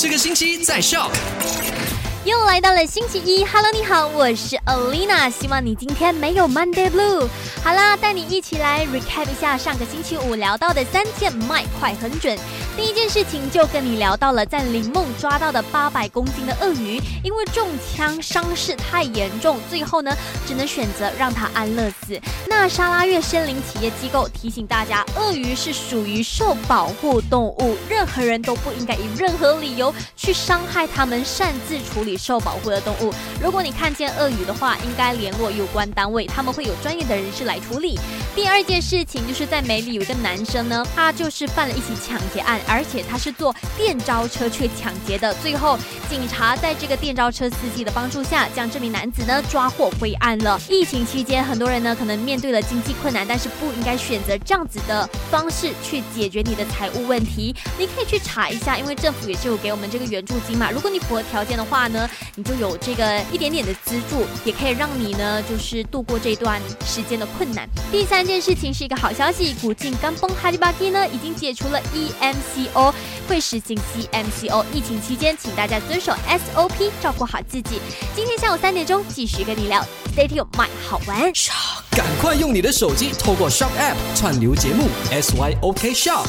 这个星期在笑。又来到了星期一，Hello，你好，我是 Alina，希望你今天没有 Monday Blue。好啦，带你一起来 recap 一下上个星期五聊到的三件卖快很准。第一件事情就跟你聊到了，在林梦抓到的八百公斤的鳄鱼，因为中枪伤势太严重，最后呢只能选择让它安乐死。那沙拉越森林企业机构提醒大家，鳄鱼是属于受保护动物，任何人都不应该以任何理由去伤害它们，擅自处理受保护的动物。如果你看见鳄鱼的话，应该联络有关单位，他们会有专业的人士来处理。第二件事情就是在梅里有一个男生呢，他就是犯了一起抢劫案。而且他是坐电召车去抢劫的，最后警察在这个电召车司机的帮助下，将这名男子呢抓获归案了。疫情期间，很多人呢可能面对了经济困难，但是不应该选择这样子的方式去解决你的财务问题。你可以去查一下，因为政府也是有给我们这个援助金嘛。如果你符合条件的话呢，你就有这个一点点的资助，也可以让你呢就是度过这段时间的困难。第三件事情是一个好消息，古晋刚崩哈利巴基呢已经解除了 EMC。C O 会实行 C M C O，疫情期间，请大家遵守 S O P，照顾好自己。今天下午三点钟继续跟你聊，Stay tuned，买好玩。赶快用你的手机透过 Shop App 串流节目 S Y O K Shop。